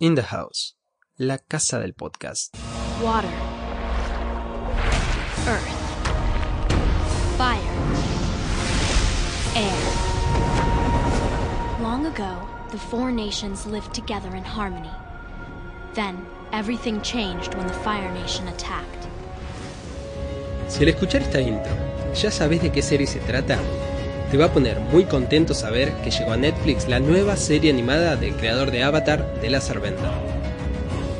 In the House, la casa del podcast. Water. Earth. Fire. Air. Long ago, the four nations lived together in harmony. Then, everything changed when the Fire Nation attacked. Si al escuchar esta intro ya sabes de qué serie se trata, te va a poner muy contento saber que llegó a Netflix la nueva serie animada del creador de Avatar, de Lazar Bender.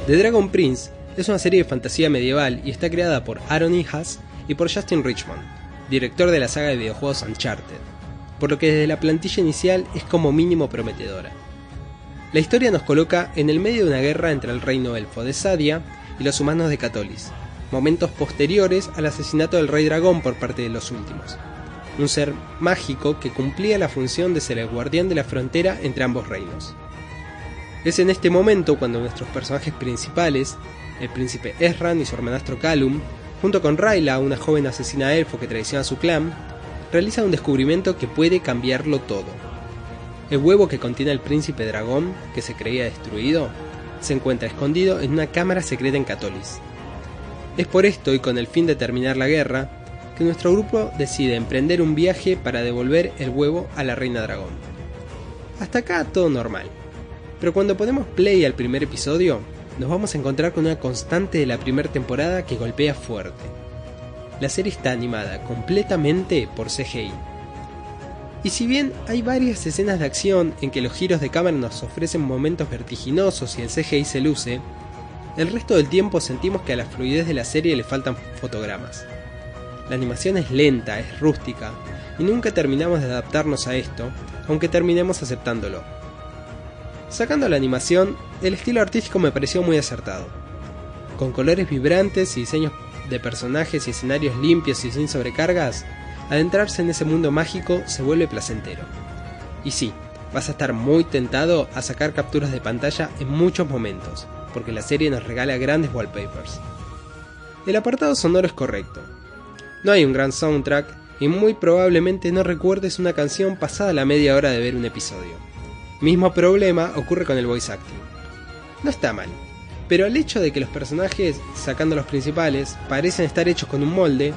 The Dragon Prince es una serie de fantasía medieval y está creada por Aaron Hijas y por Justin Richmond, director de la saga de videojuegos Uncharted, por lo que desde la plantilla inicial es como mínimo prometedora. La historia nos coloca en el medio de una guerra entre el reino elfo de Sadia y los humanos de Catolis, momentos posteriores al asesinato del rey dragón por parte de los últimos un ser mágico que cumplía la función de ser el guardián de la frontera entre ambos reinos. Es en este momento cuando nuestros personajes principales, el príncipe Esran y su hermanastro Calum, junto con Rayla, una joven asesina elfo que traiciona a su clan, realizan un descubrimiento que puede cambiarlo todo. El huevo que contiene el príncipe dragón, que se creía destruido, se encuentra escondido en una cámara secreta en Catolis. Es por esto y con el fin de terminar la guerra, que nuestro grupo decide emprender un viaje para devolver el huevo a la reina dragón. Hasta acá todo normal. Pero cuando ponemos play al primer episodio, nos vamos a encontrar con una constante de la primera temporada que golpea fuerte. La serie está animada completamente por CGI. Y si bien hay varias escenas de acción en que los giros de cámara nos ofrecen momentos vertiginosos y el CGI se luce, el resto del tiempo sentimos que a la fluidez de la serie le faltan fotogramas. La animación es lenta, es rústica, y nunca terminamos de adaptarnos a esto, aunque terminemos aceptándolo. Sacando la animación, el estilo artístico me pareció muy acertado. Con colores vibrantes y diseños de personajes y escenarios limpios y sin sobrecargas, adentrarse en ese mundo mágico se vuelve placentero. Y sí, vas a estar muy tentado a sacar capturas de pantalla en muchos momentos, porque la serie nos regala grandes wallpapers. El apartado sonoro es correcto, no hay un gran soundtrack y muy probablemente no recuerdes una canción pasada la media hora de ver un episodio. Mismo problema ocurre con el voice acting. No está mal, pero al hecho de que los personajes, sacando los principales, parecen estar hechos con un molde,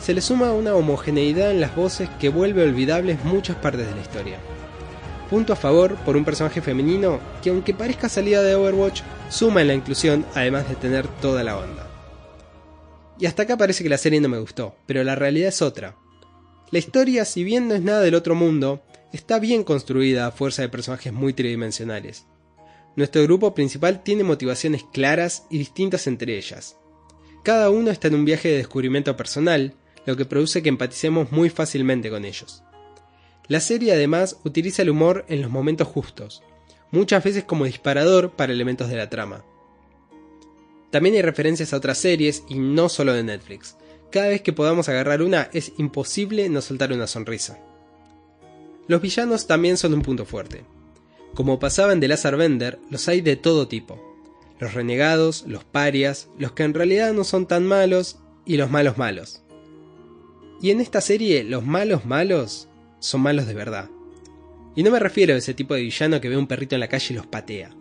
se le suma una homogeneidad en las voces que vuelve olvidables muchas partes de la historia. Punto a favor por un personaje femenino que aunque parezca salida de Overwatch, suma en la inclusión además de tener toda la onda. Y hasta acá parece que la serie no me gustó, pero la realidad es otra. La historia, si bien no es nada del otro mundo, está bien construida a fuerza de personajes muy tridimensionales. Nuestro grupo principal tiene motivaciones claras y distintas entre ellas. Cada uno está en un viaje de descubrimiento personal, lo que produce que empaticemos muy fácilmente con ellos. La serie además utiliza el humor en los momentos justos, muchas veces como disparador para elementos de la trama. También hay referencias a otras series y no solo de Netflix. Cada vez que podamos agarrar una es imposible no soltar una sonrisa. Los villanos también son un punto fuerte. Como pasaba en The Lazar Bender, los hay de todo tipo. Los renegados, los parias, los que en realidad no son tan malos y los malos malos. Y en esta serie los malos malos son malos de verdad. Y no me refiero a ese tipo de villano que ve un perrito en la calle y los patea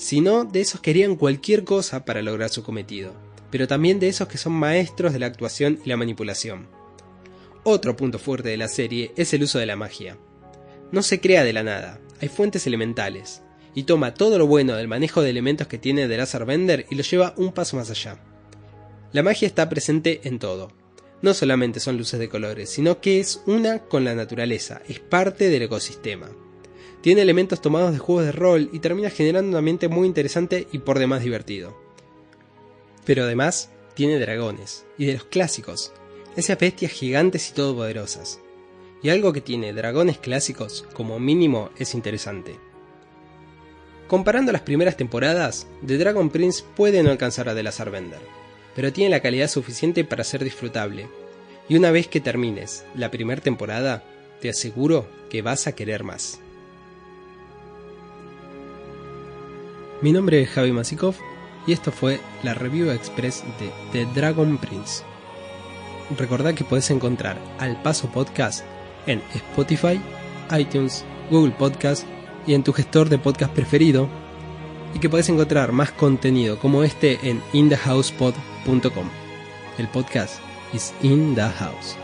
sino de esos que harían cualquier cosa para lograr su cometido, pero también de esos que son maestros de la actuación y la manipulación. Otro punto fuerte de la serie es el uso de la magia. No se crea de la nada, hay fuentes elementales, y toma todo lo bueno del manejo de elementos que tiene The Lazar Bender y lo lleva un paso más allá. La magia está presente en todo. No solamente son luces de colores, sino que es una con la naturaleza, es parte del ecosistema. Tiene elementos tomados de juegos de rol y termina generando un ambiente muy interesante y por demás divertido. Pero además tiene dragones, y de los clásicos, esas bestias gigantes y todopoderosas. Y algo que tiene dragones clásicos, como mínimo, es interesante. Comparando las primeras temporadas, The Dragon Prince puede no alcanzar a The Bender, pero tiene la calidad suficiente para ser disfrutable. Y una vez que termines la primera temporada, te aseguro que vas a querer más. Mi nombre es Javi Masikov y esto fue la review express de The Dragon Prince. Recordad que podés encontrar Al Paso Podcast en Spotify, iTunes, Google Podcast y en tu gestor de podcast preferido. y que podés encontrar más contenido como este en inthehousepod.com. El podcast is in the house.